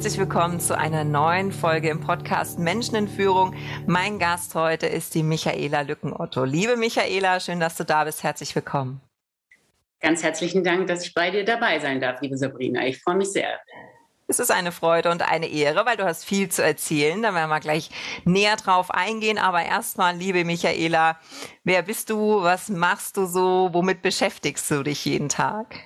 herzlich willkommen zu einer neuen Folge im Podcast Menschen in Führung. Mein Gast heute ist die Michaela Lückenotto. Liebe Michaela, schön, dass du da bist. Herzlich willkommen. Ganz herzlichen Dank, dass ich bei dir dabei sein darf, liebe Sabrina. Ich freue mich sehr. Es ist eine Freude und eine Ehre, weil du hast viel zu erzählen. Da werden wir gleich näher drauf eingehen. Aber erstmal, liebe Michaela, wer bist du? Was machst du so? Womit beschäftigst du dich jeden Tag?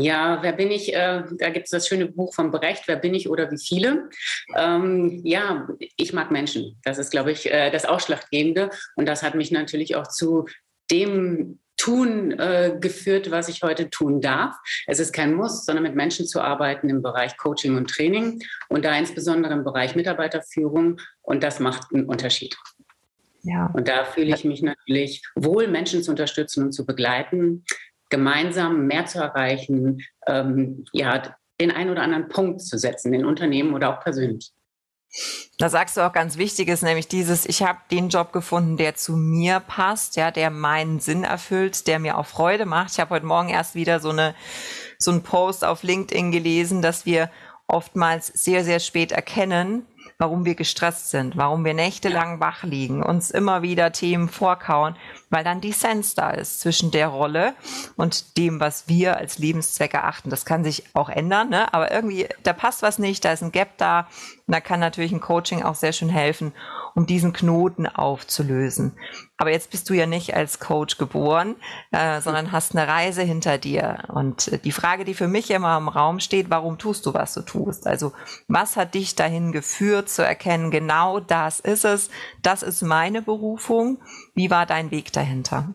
Ja, wer bin ich? Äh, da gibt es das schöne Buch von Brecht, Wer bin ich oder wie viele? Ähm, ja, ich mag Menschen. Das ist, glaube ich, äh, das Ausschlaggebende. Und das hat mich natürlich auch zu dem Tun äh, geführt, was ich heute tun darf. Es ist kein Muss, sondern mit Menschen zu arbeiten im Bereich Coaching und Training und da insbesondere im Bereich Mitarbeiterführung. Und das macht einen Unterschied. Ja. Und da fühle ich mich natürlich wohl, Menschen zu unterstützen und zu begleiten gemeinsam mehr zu erreichen, ähm, ja, den einen oder anderen Punkt zu setzen, in Unternehmen oder auch persönlich. Da sagst du auch ganz Wichtiges, nämlich dieses, ich habe den Job gefunden, der zu mir passt, ja, der meinen Sinn erfüllt, der mir auch Freude macht. Ich habe heute Morgen erst wieder so eine so einen Post auf LinkedIn gelesen, dass wir oftmals sehr sehr spät erkennen, warum wir gestresst sind, warum wir nächtelang wach liegen, uns immer wieder Themen vorkauen, weil dann Dissens da ist zwischen der Rolle und dem, was wir als Lebenszweck erachten. Das kann sich auch ändern, ne? aber irgendwie, da passt was nicht, da ist ein Gap da. Und da kann natürlich ein Coaching auch sehr schön helfen, um diesen Knoten aufzulösen. Aber jetzt bist du ja nicht als Coach geboren, äh, sondern hast eine Reise hinter dir. Und äh, die Frage, die für mich immer im Raum steht, warum tust du, was du tust? Also was hat dich dahin geführt zu erkennen, genau das ist es, das ist meine Berufung. Wie war dein Weg dahinter?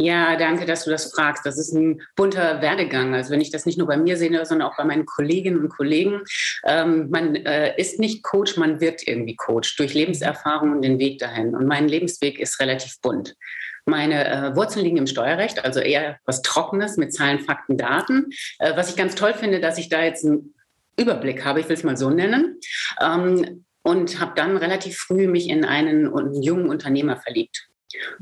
Ja, danke, dass du das fragst. Das ist ein bunter Werdegang. Also wenn ich das nicht nur bei mir sehe, sondern auch bei meinen Kolleginnen und Kollegen. Ähm, man äh, ist nicht Coach, man wird irgendwie Coach durch Lebenserfahrung und den Weg dahin. Und mein Lebensweg ist relativ bunt. Meine äh, Wurzeln liegen im Steuerrecht, also eher was Trockenes mit Zahlen, Fakten, Daten. Äh, was ich ganz toll finde, dass ich da jetzt einen Überblick habe, ich will es mal so nennen. Ähm, und habe dann relativ früh mich in einen, einen jungen Unternehmer verliebt.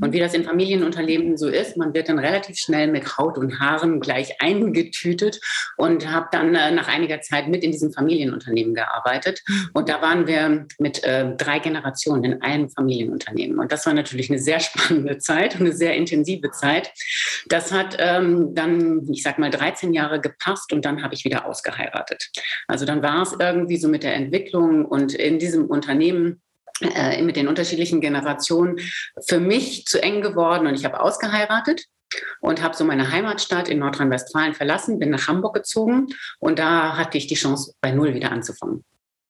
Und wie das in Familienunternehmen so ist, man wird dann relativ schnell mit Haut und Haaren gleich eingetütet und habe dann äh, nach einiger Zeit mit in diesem Familienunternehmen gearbeitet. Und da waren wir mit äh, drei Generationen in einem Familienunternehmen. Und das war natürlich eine sehr spannende Zeit und eine sehr intensive Zeit. Das hat ähm, dann, ich sag mal, 13 Jahre gepasst und dann habe ich wieder ausgeheiratet. Also dann war es irgendwie so mit der Entwicklung und in diesem Unternehmen äh, mit den unterschiedlichen Generationen für mich zu eng geworden und ich habe ausgeheiratet und habe so meine Heimatstadt in Nordrhein-Westfalen verlassen, bin nach Hamburg gezogen und da hatte ich die Chance, bei Null wieder anzufangen.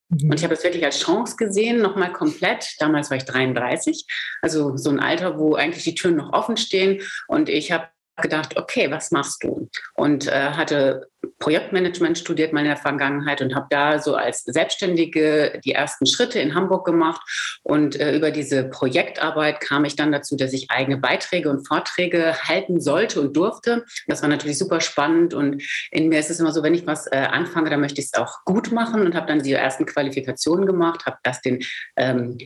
Mhm. Und ich habe es wirklich als Chance gesehen, nochmal komplett. Damals war ich 33, also so ein Alter, wo eigentlich die Türen noch offen stehen. Und ich habe gedacht, okay, was machst du? Und äh, hatte Projektmanagement studiert mal in der Vergangenheit und habe da so als Selbstständige die ersten Schritte in Hamburg gemacht. Und äh, über diese Projektarbeit kam ich dann dazu, dass ich eigene Beiträge und Vorträge halten sollte und durfte. Das war natürlich super spannend. Und in mir ist es immer so, wenn ich was äh, anfange, dann möchte ich es auch gut machen und habe dann die ersten Qualifikationen gemacht, habe das den ähm,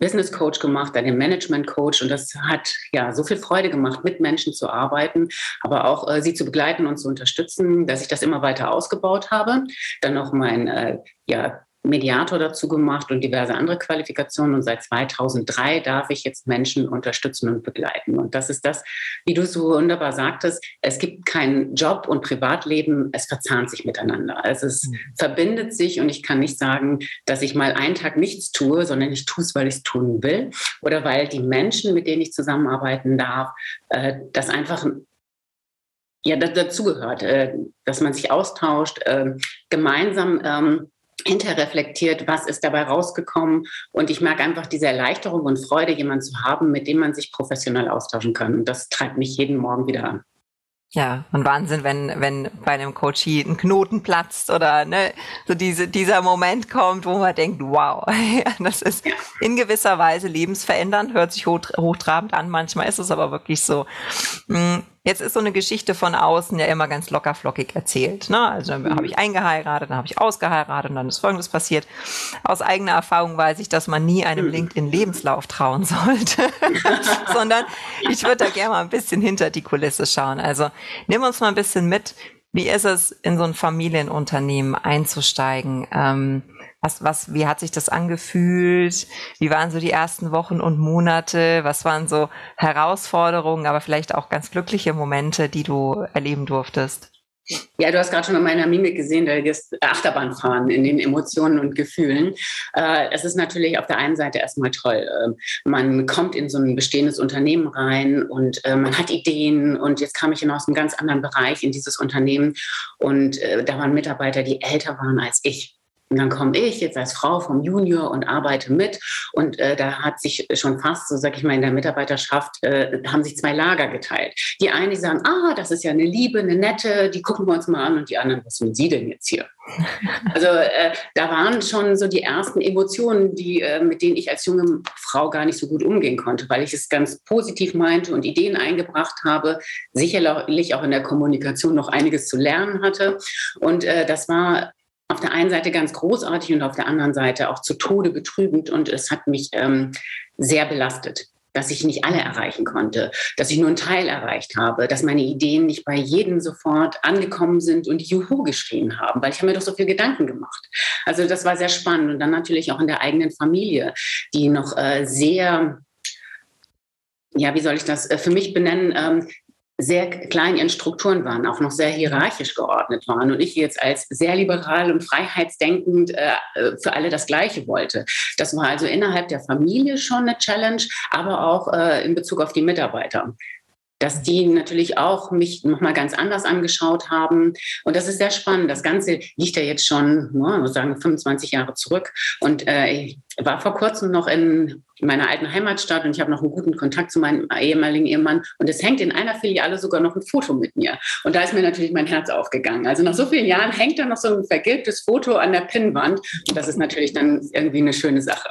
Business Coach gemacht, dann den Management Coach und das hat ja so viel Freude gemacht, mit Menschen zu arbeiten, aber auch äh, sie zu begleiten und zu unterstützen, dass ich das immer weiter ausgebaut habe. Dann noch mein äh, ja, Mediator dazu gemacht und diverse andere Qualifikationen. Und seit 2003 darf ich jetzt Menschen unterstützen und begleiten. Und das ist das, wie du so wunderbar sagtest, es gibt keinen Job und Privatleben, es verzahnt sich miteinander. Also es mhm. verbindet sich und ich kann nicht sagen, dass ich mal einen Tag nichts tue, sondern ich tue es, weil ich es tun will oder weil die Menschen, mit denen ich zusammenarbeiten darf, äh, das einfach ja, dazu gehört, äh, dass man sich austauscht, äh, gemeinsam ähm, hinterreflektiert, was ist dabei rausgekommen. Und ich merke einfach diese Erleichterung und Freude, jemanden zu haben, mit dem man sich professionell austauschen kann. Und das treibt mich jeden Morgen wieder an. Ja, und Wahnsinn, wenn, wenn bei einem Coachie ein Knoten platzt oder ne, so diese, dieser Moment kommt, wo man denkt, wow, das ist in gewisser Weise lebensverändernd, hört sich hoch, hochtrabend an, manchmal ist es aber wirklich so. Jetzt ist so eine Geschichte von außen ja immer ganz lockerflockig erzählt. Ne? Also dann mhm. habe ich eingeheiratet, dann habe ich ausgeheiratet und dann ist Folgendes passiert. Aus eigener Erfahrung weiß ich, dass man nie einem mhm. LinkedIn-Lebenslauf trauen sollte, sondern ich würde da gerne mal ein bisschen hinter die Kulisse schauen. Also nimm uns mal ein bisschen mit. Wie ist es, in so ein Familienunternehmen einzusteigen? Ähm, was, was, wie hat sich das angefühlt? Wie waren so die ersten Wochen und Monate? Was waren so Herausforderungen, aber vielleicht auch ganz glückliche Momente, die du erleben durftest? Ja, du hast gerade schon in meiner Mimik gesehen, das Achterbahnfahren in den Emotionen und Gefühlen. Äh, es ist natürlich auf der einen Seite erstmal toll. Ähm, man kommt in so ein bestehendes Unternehmen rein und äh, man hat Ideen und jetzt kam ich aus einem ganz anderen Bereich in dieses Unternehmen und äh, da waren Mitarbeiter, die älter waren als ich. Und dann komme ich jetzt als Frau vom Junior und arbeite mit. Und äh, da hat sich schon fast, so sag ich mal, in der Mitarbeiterschaft, äh, haben sich zwei Lager geteilt. Die einen, die sagen, ah, das ist ja eine Liebe, eine nette, die gucken wir uns mal an. Und die anderen, was sind Sie denn jetzt hier? Also äh, da waren schon so die ersten Emotionen, die, äh, mit denen ich als junge Frau gar nicht so gut umgehen konnte, weil ich es ganz positiv meinte und Ideen eingebracht habe, sicherlich auch in der Kommunikation noch einiges zu lernen hatte. Und äh, das war auf der einen Seite ganz großartig und auf der anderen Seite auch zu Tode betrübend. Und es hat mich ähm, sehr belastet, dass ich nicht alle erreichen konnte, dass ich nur einen Teil erreicht habe, dass meine Ideen nicht bei jedem sofort angekommen sind und Juhu geschrien haben, weil ich habe mir doch so viel Gedanken gemacht. Also das war sehr spannend. Und dann natürlich auch in der eigenen Familie, die noch äh, sehr ja, wie soll ich das äh, für mich benennen, ähm, sehr klein in Strukturen waren, auch noch sehr hierarchisch geordnet waren und ich jetzt als sehr liberal und freiheitsdenkend äh, für alle das Gleiche wollte. Das war also innerhalb der Familie schon eine Challenge, aber auch äh, in Bezug auf die Mitarbeiter dass die natürlich auch mich nochmal ganz anders angeschaut haben. Und das ist sehr spannend. Das Ganze liegt ja jetzt schon, ne, muss sagen, 25 Jahre zurück. Und äh, ich war vor kurzem noch in meiner alten Heimatstadt und ich habe noch einen guten Kontakt zu meinem ehemaligen Ehemann. Und es hängt in einer Filiale sogar noch ein Foto mit mir. Und da ist mir natürlich mein Herz aufgegangen. Also nach so vielen Jahren hängt da noch so ein vergilbtes Foto an der Pinnwand. Und das ist natürlich dann irgendwie eine schöne Sache.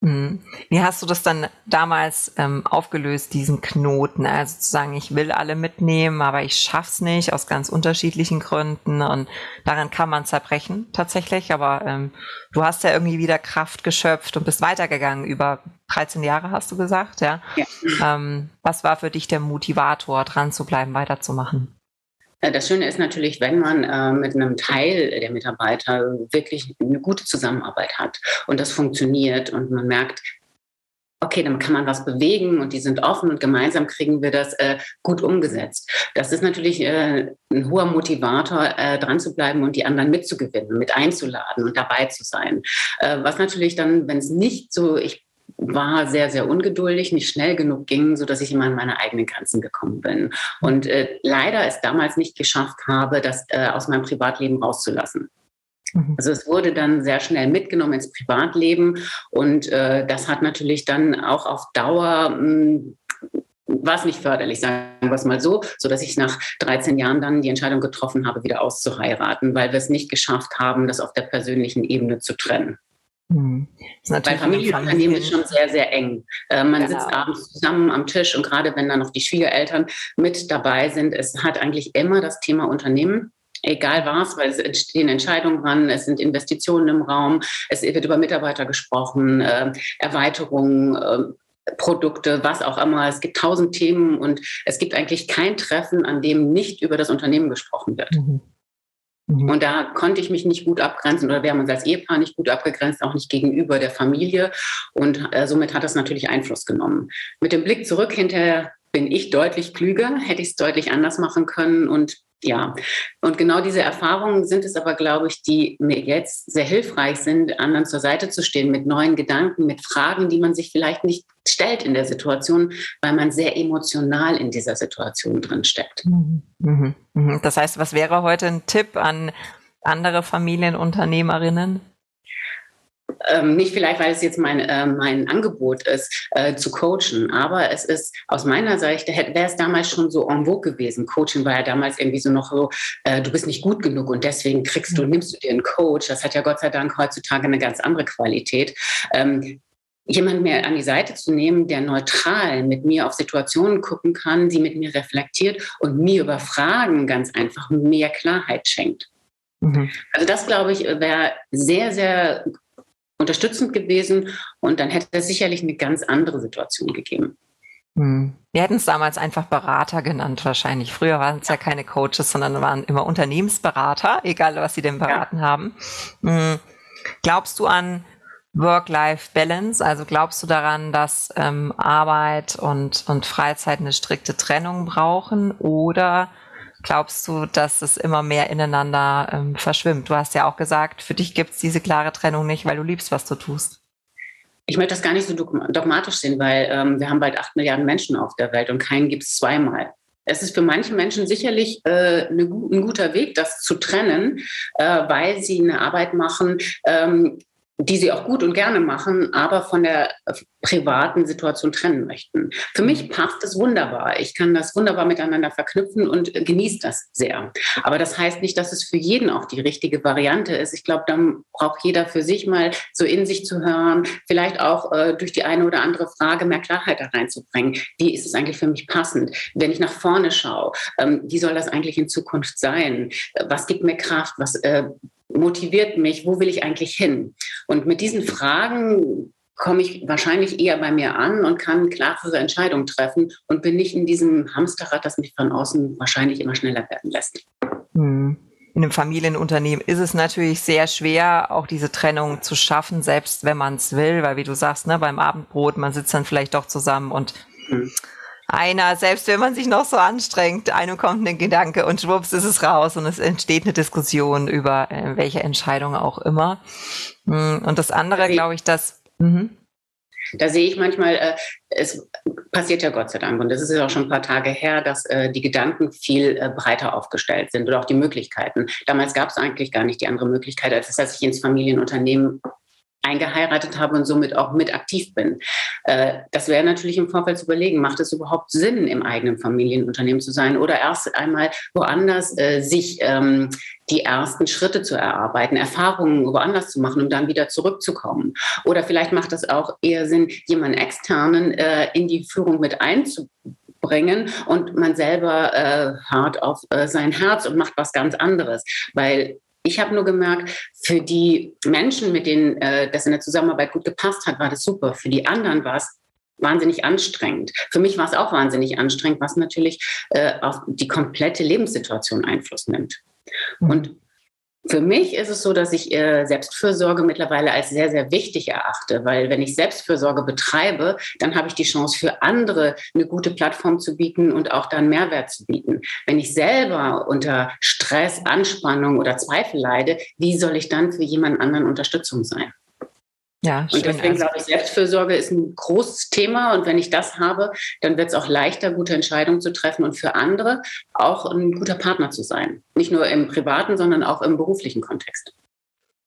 Mhm. Wie hast du das dann damals ähm, aufgelöst, diesen Knoten? Also zu sagen, ich will alle mitnehmen, aber ich schaff's nicht aus ganz unterschiedlichen Gründen und daran kann man zerbrechen tatsächlich. Aber ähm, du hast ja irgendwie wieder Kraft geschöpft und bist weitergegangen. Über 13 Jahre hast du gesagt, ja. ja. Ähm, was war für dich der Motivator, dran zu bleiben, weiterzumachen? Äh, das Schöne ist natürlich, wenn man äh, mit einem Teil der Mitarbeiter wirklich eine gute Zusammenarbeit hat und das funktioniert und man merkt, okay, dann kann man was bewegen und die sind offen und gemeinsam kriegen wir das äh, gut umgesetzt. Das ist natürlich äh, ein hoher Motivator, äh, dran zu bleiben und die anderen mitzugewinnen, mit einzuladen und dabei zu sein. Äh, was natürlich dann, wenn es nicht so, ich war sehr, sehr ungeduldig, nicht schnell genug ging, so dass ich immer an meine eigenen Grenzen gekommen bin. Und äh, leider es damals nicht geschafft habe, das äh, aus meinem Privatleben rauszulassen. Mhm. Also es wurde dann sehr schnell mitgenommen ins Privatleben und äh, das hat natürlich dann auch auf Dauer mh, hm, war es nicht förderlich, sagen wir es mal so, so dass ich nach 13 Jahren dann die Entscheidung getroffen habe, wieder auszuheiraten, weil wir es nicht geschafft haben, das auf der persönlichen Ebene zu trennen. Hm. Bei Familienunternehmen ist schon sehr, sehr eng. Äh, man genau. sitzt abends zusammen am Tisch und gerade wenn dann noch die Schwiegereltern mit dabei sind, es hat eigentlich immer das Thema Unternehmen. Egal was, weil es entstehen Entscheidungen ran, es sind Investitionen im Raum, es wird über Mitarbeiter gesprochen, äh, Erweiterungen, äh, Produkte, was auch immer. Es gibt tausend Themen und es gibt eigentlich kein Treffen, an dem nicht über das Unternehmen gesprochen wird. Mhm. Mhm. Und da konnte ich mich nicht gut abgrenzen oder wir haben uns als Ehepaar nicht gut abgegrenzt, auch nicht gegenüber der Familie. Und äh, somit hat das natürlich Einfluss genommen. Mit dem Blick zurück hinterher bin ich deutlich klüger, hätte ich es deutlich anders machen können und Ja, und genau diese Erfahrungen sind es aber, glaube ich, die mir jetzt sehr hilfreich sind, anderen zur Seite zu stehen mit neuen Gedanken, mit Fragen, die man sich vielleicht nicht stellt in der Situation, weil man sehr emotional in dieser Situation drin steckt. Mhm. Mhm. mhm. Das heißt, was wäre heute ein Tipp an andere Familienunternehmerinnen? Ähm, nicht vielleicht, weil es jetzt mein, äh, mein Angebot ist, äh, zu coachen, aber es ist aus meiner Sicht, wäre es damals schon so en vogue gewesen. Coaching war ja damals irgendwie so noch so, äh, du bist nicht gut genug und deswegen kriegst du, nimmst du dir einen Coach. Das hat ja Gott sei Dank heutzutage eine ganz andere Qualität. Ähm, jemand mehr an die Seite zu nehmen, der neutral mit mir auf Situationen gucken kann, sie mit mir reflektiert und mir über Fragen ganz einfach mehr Klarheit schenkt. Mhm. Also das, glaube ich, wäre sehr, sehr unterstützend gewesen und dann hätte es sicherlich eine ganz andere Situation gegeben. Hm. Wir hätten es damals einfach Berater genannt wahrscheinlich. Früher waren es ja keine Coaches, sondern waren immer Unternehmensberater, egal was sie denn beraten ja. haben. Hm. Glaubst du an Work-Life-Balance? Also glaubst du daran, dass ähm, Arbeit und, und Freizeit eine strikte Trennung brauchen? Oder glaubst du, dass es immer mehr ineinander ähm, verschwimmt? Du hast ja auch gesagt, für dich gibt es diese klare Trennung nicht, weil du liebst, was du tust. Ich möchte das gar nicht so dogmatisch sehen, weil ähm, wir haben bald acht Milliarden Menschen auf der Welt und keinen gibt es zweimal. Es ist für manche Menschen sicherlich äh, eine, ein guter Weg, das zu trennen, äh, weil sie eine Arbeit machen, ähm, die sie auch gut und gerne machen, aber von der privaten Situation trennen möchten. Für mich mhm. passt es wunderbar. Ich kann das wunderbar miteinander verknüpfen und genieße das sehr. Aber das heißt nicht, dass es für jeden auch die richtige Variante ist. Ich glaube, dann braucht jeder für sich mal so in sich zu hören, vielleicht auch äh, durch die eine oder andere Frage mehr Klarheit da reinzubringen. Wie ist es eigentlich für mich passend? Wenn ich nach vorne schaue, ähm, wie soll das eigentlich in Zukunft sein? Was gibt mir Kraft? Was äh, motiviert mich? Wo will ich eigentlich hin? Und mit diesen Fragen komme ich wahrscheinlich eher bei mir an und kann klarere Entscheidungen treffen und bin nicht in diesem Hamsterrad, das mich von außen wahrscheinlich immer schneller werden lässt. Hm. In einem Familienunternehmen ist es natürlich sehr schwer, auch diese Trennung zu schaffen, selbst wenn man es will, weil wie du sagst, ne, beim Abendbrot, man sitzt dann vielleicht doch zusammen und hm einer, selbst wenn man sich noch so anstrengt, einem kommt ein Gedanke und schwupps ist es raus und es entsteht eine Diskussion über äh, welche Entscheidung auch immer. Mm, und das andere, glaube ich, dass. Mhm. Da sehe ich manchmal, äh, es passiert ja Gott sei Dank, und das ist ja auch schon ein paar Tage her, dass äh, die Gedanken viel äh, breiter aufgestellt sind oder auch die Möglichkeiten. Damals gab es eigentlich gar nicht die andere Möglichkeit, als dass ich ins Familienunternehmen eingeheiratet habe und somit auch mit aktiv bin. Äh, das wäre natürlich im Vorfeld zu überlegen, macht es überhaupt Sinn, im eigenen Familienunternehmen zu sein oder erst einmal woanders äh, sich ähm, die ersten Schritte zu erarbeiten, Erfahrungen woanders zu machen, um dann wieder zurückzukommen. Oder vielleicht macht es auch eher Sinn, jemanden externen äh, in die Führung mit einzubringen und man selber äh, hart auf äh, sein Herz und macht was ganz anderes. Weil ich habe nur gemerkt, für die Menschen, mit denen äh, das in der Zusammenarbeit gut gepasst hat, war das super. Für die anderen war es wahnsinnig anstrengend. Für mich war es auch wahnsinnig anstrengend, was natürlich äh, auf die komplette Lebenssituation Einfluss nimmt. Mhm. Und für mich ist es so, dass ich äh, Selbstfürsorge mittlerweile als sehr, sehr wichtig erachte, weil wenn ich Selbstfürsorge betreibe, dann habe ich die Chance für andere eine gute Plattform zu bieten und auch dann Mehrwert zu bieten. Wenn ich selber unter Stress, Anspannung oder Zweifel leide, wie soll ich dann für jemand anderen Unterstützung sein? Ja, und deswegen also glaube ich, Selbstfürsorge ist ein großes Thema. Und wenn ich das habe, dann wird es auch leichter, gute Entscheidungen zu treffen und für andere auch ein guter Partner zu sein. Nicht nur im privaten, sondern auch im beruflichen Kontext.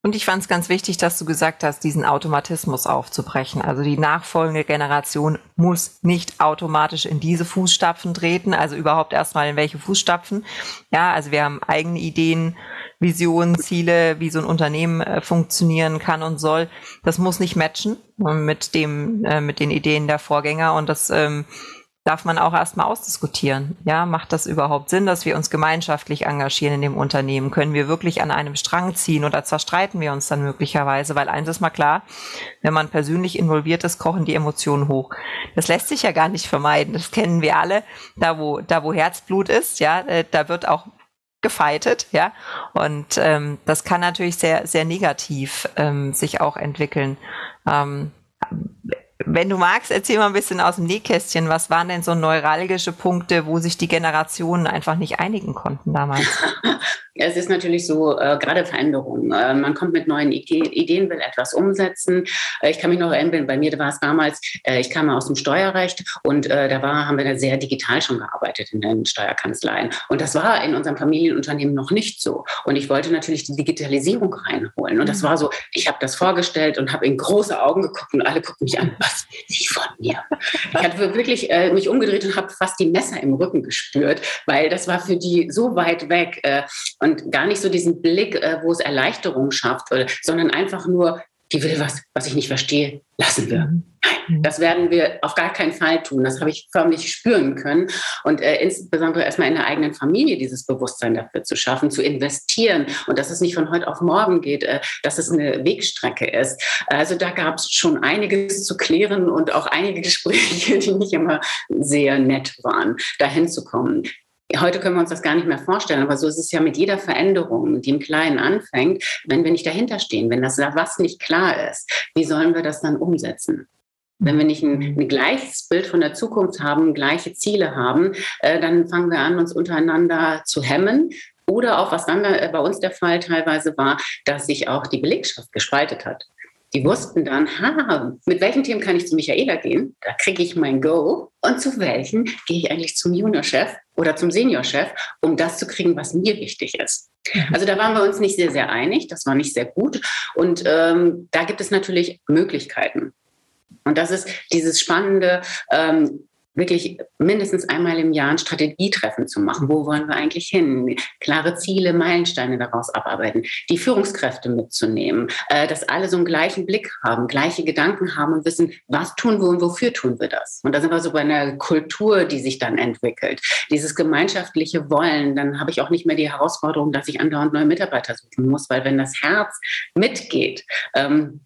Und ich fand es ganz wichtig, dass du gesagt hast, diesen Automatismus aufzubrechen. Also die nachfolgende Generation muss nicht automatisch in diese Fußstapfen treten, also überhaupt erstmal in welche Fußstapfen. Ja, also wir haben eigene Ideen, Visionen, Ziele, wie so ein Unternehmen äh, funktionieren kann und soll. Das muss nicht matchen äh, mit dem, äh, mit den Ideen der Vorgänger und das ähm, darf man auch erstmal ausdiskutieren. Ja, macht das überhaupt Sinn, dass wir uns gemeinschaftlich engagieren in dem Unternehmen? Können wir wirklich an einem Strang ziehen oder zerstreiten wir uns dann möglicherweise? Weil eins ist mal klar, wenn man persönlich involviert ist, kochen die Emotionen hoch. Das lässt sich ja gar nicht vermeiden. Das kennen wir alle. Da wo, da wo Herzblut ist, ja, äh, da wird auch gefeitet, ja. Und ähm, das kann natürlich sehr, sehr negativ ähm, sich auch entwickeln. Ähm, wenn du magst, erzähl mal ein bisschen aus dem Nähkästchen. Was waren denn so neuralgische Punkte, wo sich die Generationen einfach nicht einigen konnten damals? Es ist natürlich so, äh, gerade Veränderungen. Äh, man kommt mit neuen Ideen, will etwas umsetzen. Äh, ich kann mich noch erinnern, bei mir war es damals, äh, ich kam aus dem Steuerrecht und äh, da war, haben wir da sehr digital schon gearbeitet in den Steuerkanzleien. Und das war in unserem Familienunternehmen noch nicht so. Und ich wollte natürlich die Digitalisierung reinholen. Und das mhm. war so, ich habe das vorgestellt und habe in große Augen geguckt und alle gucken mich an, was will sie von mir? Ich hatte wirklich äh, mich umgedreht und habe fast die Messer im Rücken gespürt, weil das war für die so weit weg. und und gar nicht so diesen Blick, äh, wo es Erleichterung schafft, sondern einfach nur, die will was, was ich nicht verstehe, lassen wir. Mhm. Nein, mhm. das werden wir auf gar keinen Fall tun. Das habe ich förmlich spüren können. Und äh, insbesondere erstmal in der eigenen Familie dieses Bewusstsein dafür zu schaffen, zu investieren und dass es nicht von heute auf morgen geht, äh, dass es eine Wegstrecke ist. Also da gab es schon einiges zu klären und auch einige Gespräche, die nicht immer sehr nett waren, dahin zu kommen. Heute können wir uns das gar nicht mehr vorstellen, aber so ist es ja mit jeder Veränderung, die im Kleinen anfängt, wenn wir nicht dahinter stehen, wenn das was nicht klar ist, wie sollen wir das dann umsetzen? Wenn wir nicht ein, ein, gleiches Bild von der Zukunft haben, gleiche Ziele haben, äh, dann fangen wir an, uns untereinander zu hemmen. Oder auch, was dann äh, bei uns der Fall teilweise war, dass sich auch die Belegschaft gespaltet hat. Die wussten dann, ha, mit welchen Themen kann ich zu Michaela gehen? Da kriege ich mein Go. Und zu welchen gehe ich eigentlich zum Juniorchef oder zum Seniorchef, um das zu kriegen, was mir wichtig ist? Mhm. Also da waren wir uns nicht sehr, sehr einig. Das war nicht sehr gut. Und ähm, da gibt es natürlich Möglichkeiten. Und das ist dieses spannende, ähm, wirklich mindestens einmal im Jahr ein Strategietreffen zu machen. Wo wollen wir eigentlich hin? Klare Ziele, Meilensteine daraus abarbeiten, die Führungskräfte mitzunehmen, äh, dass alle so einen gleichen Blick haben, gleiche Gedanken haben und wissen, was tun wir und wofür tun wir das. Und da sind wir so bei einer Kultur, die sich dann entwickelt. Dieses gemeinschaftliche Wollen, dann habe ich auch nicht mehr die Herausforderung, dass ich andauernd neue Mitarbeiter suchen muss, weil wenn das Herz mitgeht, ähm,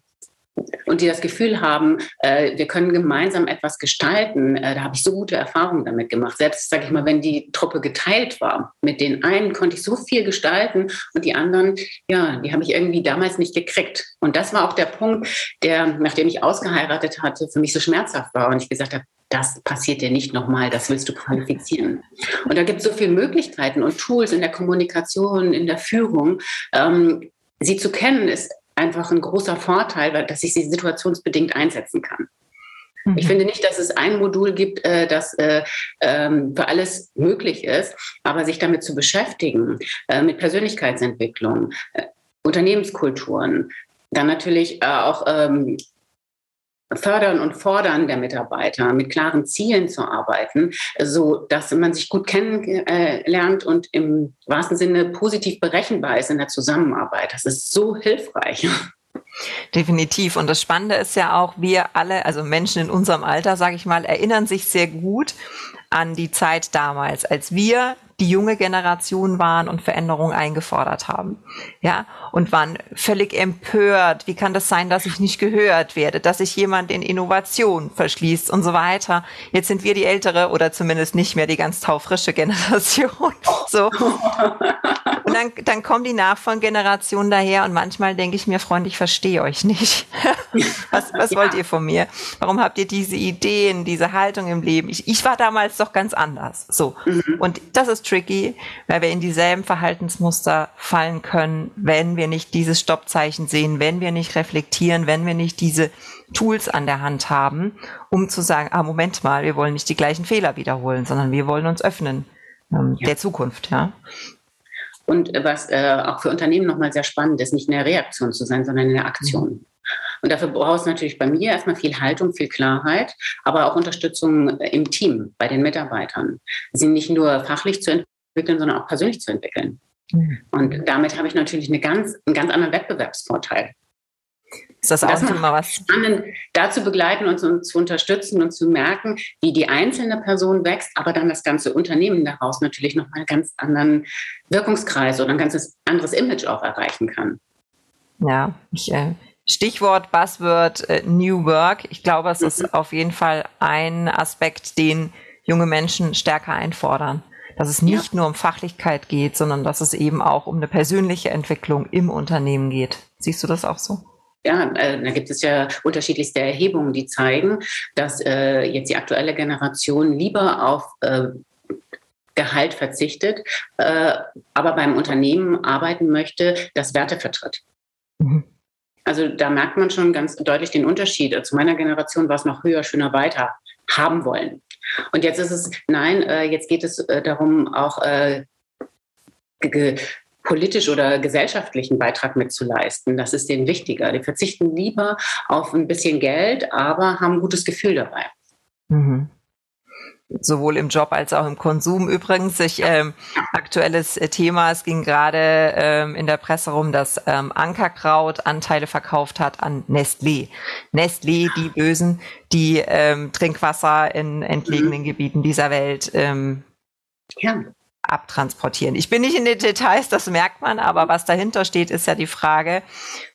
und die das Gefühl haben, äh, wir können gemeinsam etwas gestalten. Äh, da habe ich so gute Erfahrungen damit gemacht. Selbst, sage ich mal, wenn die Truppe geteilt war, mit den einen konnte ich so viel gestalten und die anderen, ja, die habe ich irgendwie damals nicht gekriegt. Und das war auch der Punkt, der, nachdem ich ausgeheiratet hatte, für mich so schmerzhaft war und ich gesagt habe, das passiert dir nicht nochmal, das willst du qualifizieren. Und da gibt es so viele Möglichkeiten und Tools in der Kommunikation, in der Führung. Ähm, sie zu kennen ist einfach ein großer Vorteil, dass ich sie situationsbedingt einsetzen kann. Mhm. Ich finde nicht, dass es ein Modul gibt, äh, das äh, ähm, für alles möglich ist, aber sich damit zu beschäftigen, äh, mit Persönlichkeitsentwicklung, Unternehmenskulturen, dann natürlich auch ähm, Fördern und Fordern der Mitarbeiter, mit klaren Zielen zu arbeiten, so dass man sich gut kennenlernt und im wahrsten Sinne positiv berechenbar ist in der Zusammenarbeit. Das ist so hilfreich. Definitiv. Und das Spannende ist ja auch, wir alle, also Menschen in unserem Alter, sage ich mal, erinnern sich sehr gut an die Zeit damals, als wir die junge Generation waren und Veränderungen eingefordert haben. Ja, und waren völlig empört. Wie kann das sein, dass ich nicht gehört werde, dass sich jemand in Innovation verschließt und so weiter? Jetzt sind wir die ältere oder zumindest nicht mehr die ganz taufrische Generation. So. Und dann, dann kommen die Nachfolgegenerationen daher und manchmal denke ich mir, Freund, ich verstehe euch nicht. was was ja. wollt ihr von mir? Warum habt ihr diese Ideen, diese Haltung im Leben? Ich, ich war damals doch ganz anders. So. Mhm. Und das ist tricky, weil wir in dieselben Verhaltensmuster fallen können, wenn wir nicht dieses Stoppzeichen sehen, wenn wir nicht reflektieren, wenn wir nicht diese Tools an der Hand haben, um zu sagen, ah, Moment mal, wir wollen nicht die gleichen Fehler wiederholen, sondern wir wollen uns öffnen ähm, ja. der Zukunft, ja. Und was äh, auch für Unternehmen nochmal sehr spannend ist, nicht in der Reaktion zu sein, sondern in der Aktion. Mhm. Und dafür brauchst du natürlich bei mir erstmal viel Haltung, viel Klarheit, aber auch Unterstützung äh, im Team, bei den Mitarbeitern. Sie nicht nur fachlich zu entwickeln, sondern auch persönlich zu entwickeln. Mhm. Und damit habe ich natürlich eine ganz, einen ganz anderen Wettbewerbsvorteil. Ist das auch das was? Spannend, da zu begleiten und zu, zu, unterstützen und zu merken, wie die einzelne Person wächst, aber dann das ganze Unternehmen daraus natürlich nochmal einen ganz anderen Wirkungskreis oder ein ganz anderes Image auch erreichen kann. Ja, ich, äh, Stichwort Buzzword äh, New Work. Ich glaube, es mhm. ist auf jeden Fall ein Aspekt, den junge Menschen stärker einfordern. Dass es nicht ja. nur um Fachlichkeit geht, sondern dass es eben auch um eine persönliche Entwicklung im Unternehmen geht. Siehst du das auch so? Ja, äh, da gibt es ja unterschiedlichste Erhebungen, die zeigen, dass äh, jetzt die aktuelle Generation lieber auf äh, Gehalt verzichtet, äh, aber beim Unternehmen arbeiten möchte, das Werte vertritt. Mhm. Also da merkt man schon ganz deutlich den Unterschied. Zu meiner Generation war es noch höher, schöner, weiter haben wollen. Und jetzt ist es, nein, äh, jetzt geht es äh, darum, auch äh, politisch oder gesellschaftlichen Beitrag mitzuleisten. Das ist denen wichtiger. Die verzichten lieber auf ein bisschen Geld, aber haben ein gutes Gefühl dabei. Mhm sowohl im Job als auch im Konsum. Übrigens, ich, ähm, aktuelles äh, Thema, es ging gerade ähm, in der Presse rum, dass ähm, Ankerkraut Anteile verkauft hat an Nestlé. Nestlé, die Bösen, die ähm, Trinkwasser in entlegenen mhm. Gebieten dieser Welt ähm, ja. abtransportieren. Ich bin nicht in den Details, das merkt man, aber was dahinter steht, ist ja die Frage,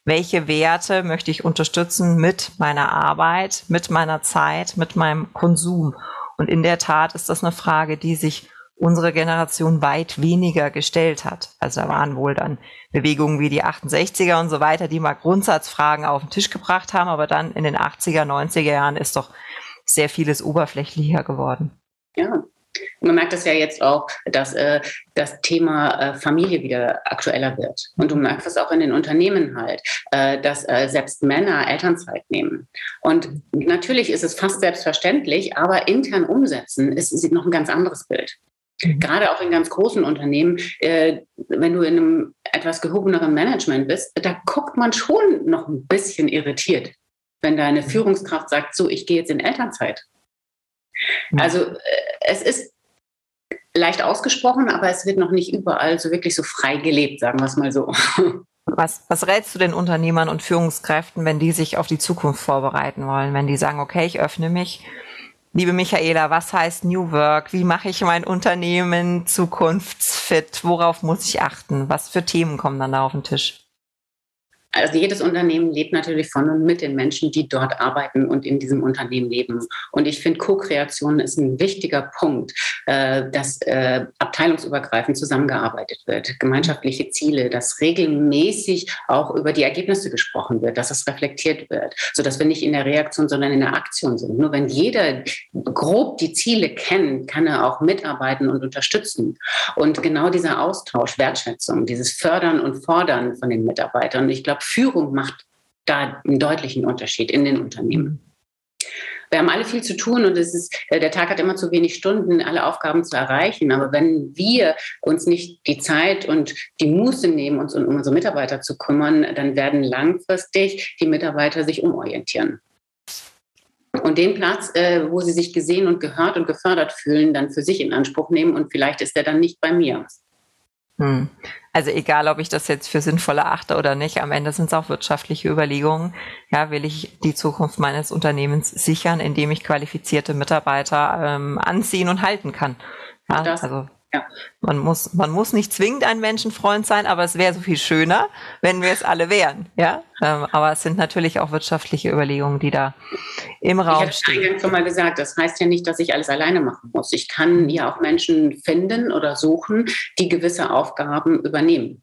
welche Werte möchte ich unterstützen mit meiner Arbeit, mit meiner Zeit, mit meinem Konsum? Und in der Tat ist das eine Frage, die sich unsere Generation weit weniger gestellt hat. Also da waren wohl dann Bewegungen wie die 68er und so weiter, die mal Grundsatzfragen auf den Tisch gebracht haben, aber dann in den 80er, 90er Jahren ist doch sehr vieles oberflächlicher geworden. Ja, man merkt es ja jetzt auch, dass äh, das Thema äh, Familie wieder aktueller wird. Und du merkst es auch in den Unternehmen halt, äh, dass äh, selbst Männer Elternzeit nehmen. Und natürlich ist es fast selbstverständlich, aber intern umsetzen ist, ist noch ein ganz anderes Bild. Mhm. Gerade auch in ganz großen Unternehmen, äh, wenn du in einem etwas gehobeneren Management bist, da guckt man schon noch ein bisschen irritiert, wenn deine mhm. Führungskraft sagt, so, ich gehe jetzt in Elternzeit. Also äh, es ist leicht ausgesprochen, aber es wird noch nicht überall so wirklich so frei gelebt, sagen wir es mal so. Was, was rätst du den Unternehmern und Führungskräften, wenn die sich auf die Zukunft vorbereiten wollen, wenn die sagen, okay, ich öffne mich? Liebe Michaela, was heißt New Work? Wie mache ich mein Unternehmen zukunftsfit? Worauf muss ich achten? Was für Themen kommen dann da auf den Tisch? Also jedes Unternehmen lebt natürlich von und mit den Menschen, die dort arbeiten und in diesem Unternehmen leben. Und ich finde, Co-Kreation ist ein wichtiger Punkt, äh, dass äh, abteilungsübergreifend zusammengearbeitet wird, gemeinschaftliche Ziele, dass regelmäßig auch über die Ergebnisse gesprochen wird, dass es reflektiert wird, sodass wir nicht in der Reaktion, sondern in der Aktion sind. Nur wenn jeder grob die Ziele kennt, kann er auch mitarbeiten und unterstützen. Und genau dieser Austausch, Wertschätzung, dieses Fördern und Fordern von den Mitarbeitern, ich glaube, glaube, Führung macht da einen deutlichen Unterschied in den Unternehmen. Wir haben alle viel zu tun und es ist, äh, der Tag hat immer zu wenig Stunden, alle Aufgaben zu erreichen. Aber wenn wir uns nicht die Zeit und die Muße nehmen, uns um unsere Mitarbeiter zu kümmern, dann werden langfristig die Mitarbeiter sich umorientieren. Und den Platz, äh, wo sie sich gesehen und gehört und gefördert fühlen, dann für sich in Anspruch nehmen und vielleicht ist er dann nicht bei mir. Hm. Also egal, ob ich das jetzt für sinnvoll erachte oder nicht, am Ende sind es auch wirtschaftliche Überlegungen. Ja, will ich die Zukunft meines Unternehmens sichern, indem ich qualifizierte Mitarbeiter ähm, anziehen und halten kann. Ja, also ja. Man muss, man muss nicht zwingend ein Menschenfreund sein, aber es wäre so viel schöner, wenn wir es alle wären. Ja, ähm, aber es sind natürlich auch wirtschaftliche Überlegungen, die da im Raum ich stehen. Ich habe eingangs schon mal gesagt, das heißt ja nicht, dass ich alles alleine machen muss. Ich kann ja auch Menschen finden oder suchen, die gewisse Aufgaben übernehmen.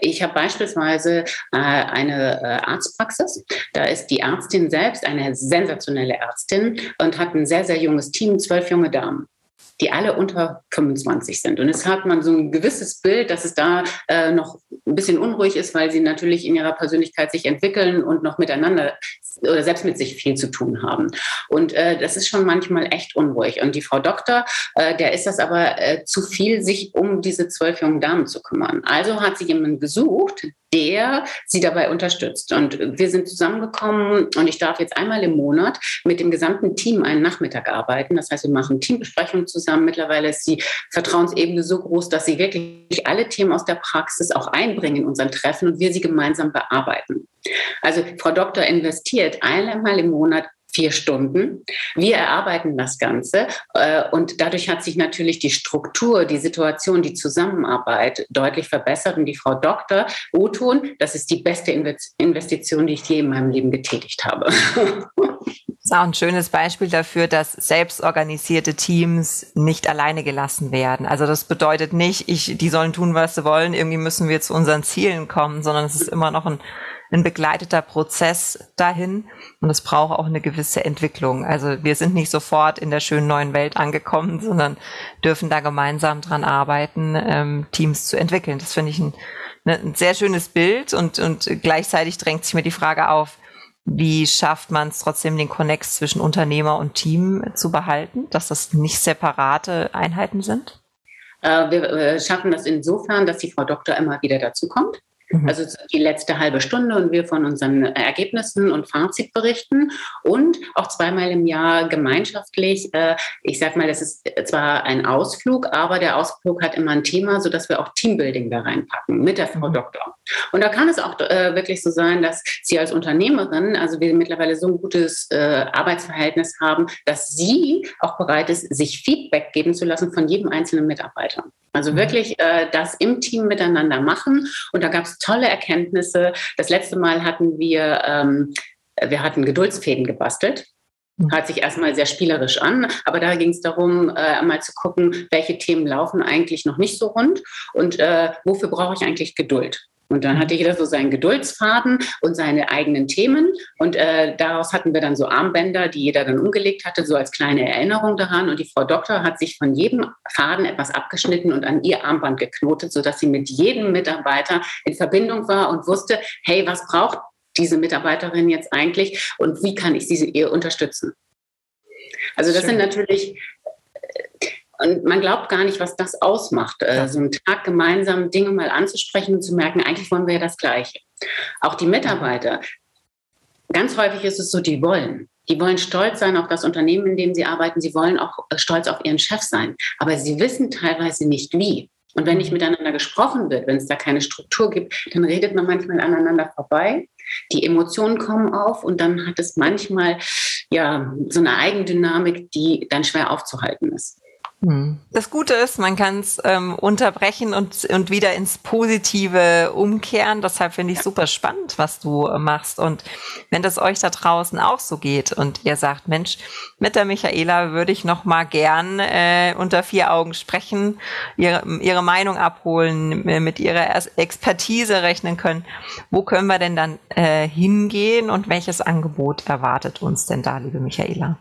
Ich habe beispielsweise äh, eine äh, Arztpraxis. Da ist die Ärztin selbst eine sensationelle Ärztin und hat ein sehr, sehr junges Team, zwölf junge Damen die alle unter 25 sind. Und jetzt hat man so ein gewisses Bild, dass es da äh, noch ein bisschen unruhig ist, weil sie natürlich in ihrer Persönlichkeit sich entwickeln und noch miteinander oder selbst mit sich viel zu tun haben. Und äh, das ist schon manchmal echt unruhig. Und die Frau Doktor, äh, der ist das aber äh, zu viel, sich um diese zwölf jungen Damen zu kümmern. Also hat sie jemanden gesucht, der sie dabei unterstützt. Und wir sind zusammengekommen und ich darf jetzt einmal im Monat mit dem gesamten Team einen Nachmittag arbeiten. Das heißt, wir machen Teambesprechungen zusammen. Mittlerweile ist die Vertrauensebene so groß, dass sie wirklich alle Themen aus der Praxis auch einbringen in unseren Treffen und wir sie gemeinsam bearbeiten. Also Frau Doktor investiert einmal im Monat vier Stunden. Wir erarbeiten das Ganze äh, und dadurch hat sich natürlich die Struktur, die Situation, die Zusammenarbeit deutlich verbessert. Und die Frau Dr. Oton, das ist die beste Investition, die ich je in meinem Leben getätigt habe. Das ist auch ein schönes Beispiel dafür, dass selbstorganisierte Teams nicht alleine gelassen werden. Also das bedeutet nicht, ich, die sollen tun, was sie wollen, irgendwie müssen wir zu unseren Zielen kommen, sondern es ist immer noch ein ein begleiteter Prozess dahin und es braucht auch eine gewisse Entwicklung. Also wir sind nicht sofort in der schönen neuen Welt angekommen, sondern dürfen da gemeinsam dran arbeiten, ähm, Teams zu entwickeln. Das finde ich ein, ne, ein sehr schönes Bild und, und gleichzeitig drängt sich mir die Frage auf, wie schafft man es trotzdem, den Connex zwischen Unternehmer und Team zu behalten, dass das nicht separate Einheiten sind? Äh, wir äh, schaffen das insofern, dass die Frau Doktor immer wieder dazu kommt. Mhm. Also die letzte halbe Stunde und wir von unseren Ergebnissen und Fazit berichten und auch zweimal im Jahr gemeinschaftlich. Äh, ich sage mal, das ist zwar ein Ausflug, aber der Ausflug hat immer ein Thema, sodass wir auch Teambuilding da reinpacken mit der Frau mhm. Doktor. Und da kann es auch äh, wirklich so sein, dass sie als Unternehmerin, also wir mittlerweile so ein gutes äh, Arbeitsverhältnis haben, dass sie auch bereit ist, sich Feedback geben zu lassen von jedem einzelnen Mitarbeiter. Also mhm. wirklich äh, das im Team miteinander machen. Und da gab es tolle Erkenntnisse. Das letzte Mal hatten wir, ähm, wir hatten Geduldsfäden gebastelt. Mhm. Hört sich erstmal sehr spielerisch an, aber da ging es darum, äh, mal zu gucken, welche Themen laufen eigentlich noch nicht so rund und äh, wofür brauche ich eigentlich Geduld. Und dann hatte jeder so seinen Geduldsfaden und seine eigenen Themen. Und äh, daraus hatten wir dann so Armbänder, die jeder dann umgelegt hatte, so als kleine Erinnerung daran. Und die Frau Doktor hat sich von jedem Faden etwas abgeschnitten und an ihr Armband geknotet, sodass sie mit jedem Mitarbeiter in Verbindung war und wusste, hey, was braucht diese Mitarbeiterin jetzt eigentlich und wie kann ich sie ihr unterstützen? Also das Schön. sind natürlich und man glaubt gar nicht, was das ausmacht, äh, so einen Tag gemeinsam Dinge mal anzusprechen und zu merken, eigentlich wollen wir ja das Gleiche. Auch die Mitarbeiter, ganz häufig ist es so, die wollen. Die wollen stolz sein auf das Unternehmen, in dem sie arbeiten. Sie wollen auch äh, stolz auf ihren Chef sein. Aber sie wissen teilweise nicht wie. Und wenn nicht miteinander gesprochen wird, wenn es da keine Struktur gibt, dann redet man manchmal aneinander vorbei. Die Emotionen kommen auf und dann hat es manchmal ja so eine Eigendynamik, die dann schwer aufzuhalten ist. Hm. Das Gute ist, man kann es ähm, unterbrechen und, und wieder ins Positive umkehren. Deshalb finde ich super spannend, was du äh, machst. Und wenn das euch da draußen auch so geht und ihr sagt, Mensch, mit der Michaela würde ich noch mal gern äh, unter vier Augen sprechen, ihre, ihre Meinung abholen, mit ihrer Expertise rechnen können. Wo können wir denn dann äh, hingehen und welches Angebot erwartet uns denn da, liebe Michaela?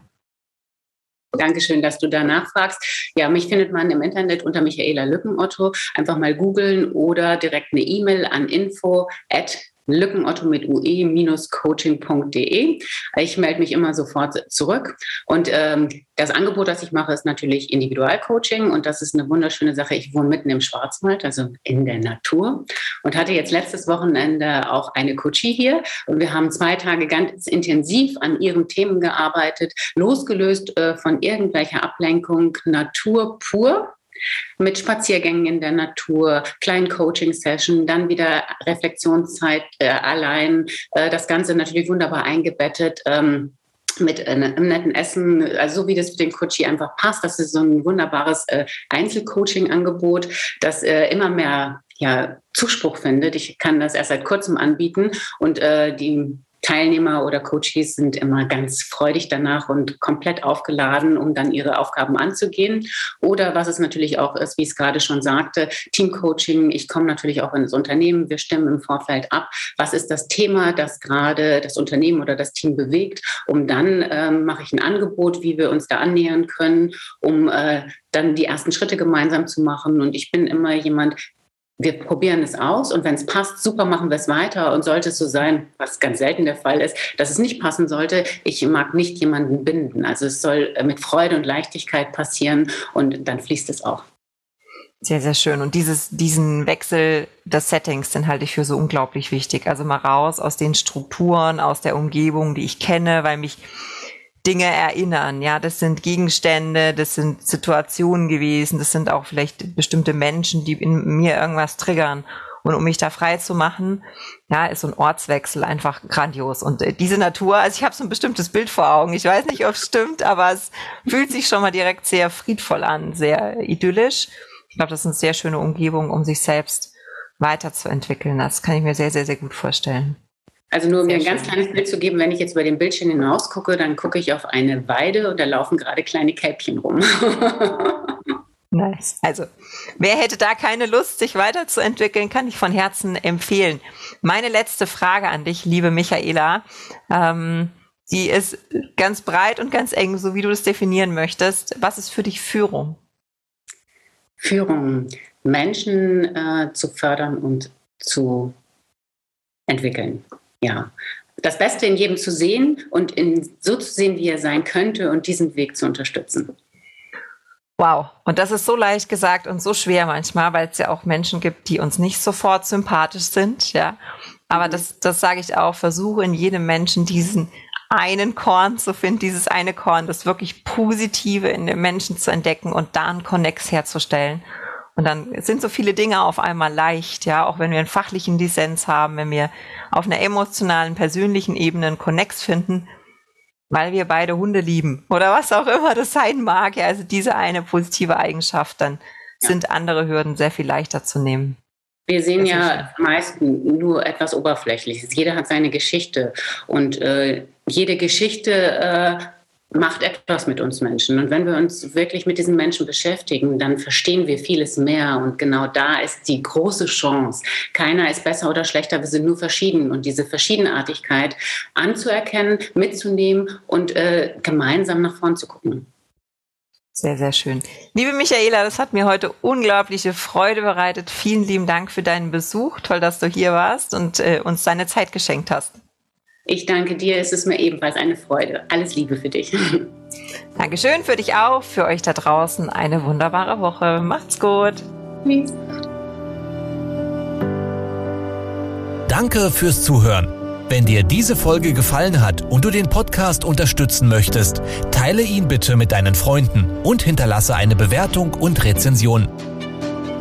Dankeschön, dass du da nachfragst. Ja, mich findet man im Internet unter Michaela Lückenotto. Einfach mal googeln oder direkt eine E-Mail an info at Lückenotto mit ue-coaching.de. Ich melde mich immer sofort zurück. Und ähm, das Angebot, das ich mache, ist natürlich Individualcoaching. Und das ist eine wunderschöne Sache. Ich wohne mitten im Schwarzwald, also in der Natur. Und hatte jetzt letztes Wochenende auch eine Coachie hier. Und wir haben zwei Tage ganz intensiv an ihren Themen gearbeitet, losgelöst äh, von irgendwelcher Ablenkung, Natur pur mit Spaziergängen in der Natur, kleinen Coaching-Session, dann wieder Reflexionszeit äh, allein. Äh, das Ganze natürlich wunderbar eingebettet. Ähm, mit einem netten Essen, also so wie das für den Coachie einfach passt. Das ist so ein wunderbares äh, Einzelcoaching-Angebot, das äh, immer mehr ja, Zuspruch findet. Ich kann das erst seit kurzem anbieten und äh, die Teilnehmer oder Coaches sind immer ganz freudig danach und komplett aufgeladen, um dann ihre Aufgaben anzugehen. Oder was es natürlich auch ist, wie ich es gerade schon sagte, Teamcoaching. Ich komme natürlich auch in das Unternehmen. Wir stimmen im Vorfeld ab. Was ist das Thema, das gerade das Unternehmen oder das Team bewegt? Um dann ähm, mache ich ein Angebot, wie wir uns da annähern können, um äh, dann die ersten Schritte gemeinsam zu machen. Und ich bin immer jemand, wir probieren es aus und wenn es passt, super, machen wir es weiter. Und sollte es so sein, was ganz selten der Fall ist, dass es nicht passen sollte, ich mag nicht jemanden binden. Also es soll äh, mit Freude und Leichtigkeit passieren und dann fließt es auch. Sehr, sehr schön. Und dieses, diesen Wechsel des Settings, den halte ich für so unglaublich wichtig. Also mal raus aus den Strukturen, aus der Umgebung, die ich kenne, weil mich Dinge erinnern. Ja, das sind Gegenstände, das sind Situationen gewesen, das sind auch vielleicht bestimmte Menschen, die in mir irgendwas triggern. Und um mich da frei zu machen, ja, ist so ein Ortswechsel einfach grandios. Und äh, diese Natur, also ich habe so ein bestimmtes Bild vor Augen. Ich weiß nicht, ob es stimmt, aber es fühlt sich schon mal direkt sehr friedvoll an, sehr idyllisch. Ich glaube, das ist eine sehr schöne Umgebung, um sich selbst weiterzuentwickeln. Das kann ich mir sehr, sehr, sehr gut vorstellen. Also nur um mir ein ganz kleines Bild zu geben, wenn ich jetzt über den Bildschirm hinaus gucke, dann gucke ich auf eine Weide und da laufen gerade kleine Kälbchen rum. Nice. Also, wer hätte da keine Lust, sich weiterzuentwickeln, kann ich von Herzen empfehlen. Meine letzte Frage an dich, liebe Michaela, ähm, die ist ganz breit und ganz eng, so wie du das definieren möchtest. Was ist für dich Führung? Führung, Menschen äh, zu fördern und zu entwickeln. Ja, das Beste in jedem zu sehen und in, so zu sehen, wie er sein könnte und diesen Weg zu unterstützen. Wow, und das ist so leicht gesagt und so schwer manchmal, weil es ja auch Menschen gibt, die uns nicht sofort sympathisch sind, ja. Aber mhm. das, das sage ich auch, versuche in jedem Menschen diesen einen Korn zu finden, dieses eine Korn, das wirklich Positive in dem Menschen zu entdecken und da einen Connex herzustellen. Und dann sind so viele Dinge auf einmal leicht, ja, auch wenn wir einen fachlichen Dissens haben, wenn wir auf einer emotionalen, persönlichen Ebene einen Connex finden, weil wir beide Hunde lieben oder was auch immer das sein mag. Ja, also diese eine positive Eigenschaft, dann ja. sind andere Hürden sehr viel leichter zu nehmen. Wir sehen ja meistens nur etwas Oberflächliches. Jeder hat seine Geschichte und äh, jede Geschichte äh, macht etwas mit uns Menschen. Und wenn wir uns wirklich mit diesen Menschen beschäftigen, dann verstehen wir vieles mehr. Und genau da ist die große Chance. Keiner ist besser oder schlechter, wir sind nur verschieden. Und diese Verschiedenartigkeit anzuerkennen, mitzunehmen und äh, gemeinsam nach vorn zu gucken. Sehr, sehr schön. Liebe Michaela, das hat mir heute unglaubliche Freude bereitet. Vielen lieben Dank für deinen Besuch. Toll, dass du hier warst und äh, uns deine Zeit geschenkt hast. Ich danke dir, es ist mir ebenfalls eine Freude. Alles Liebe für dich. Dankeschön für dich auch, für euch da draußen eine wunderbare Woche. Macht's gut. Tschüss. Danke fürs Zuhören. Wenn dir diese Folge gefallen hat und du den Podcast unterstützen möchtest, teile ihn bitte mit deinen Freunden und hinterlasse eine Bewertung und Rezension.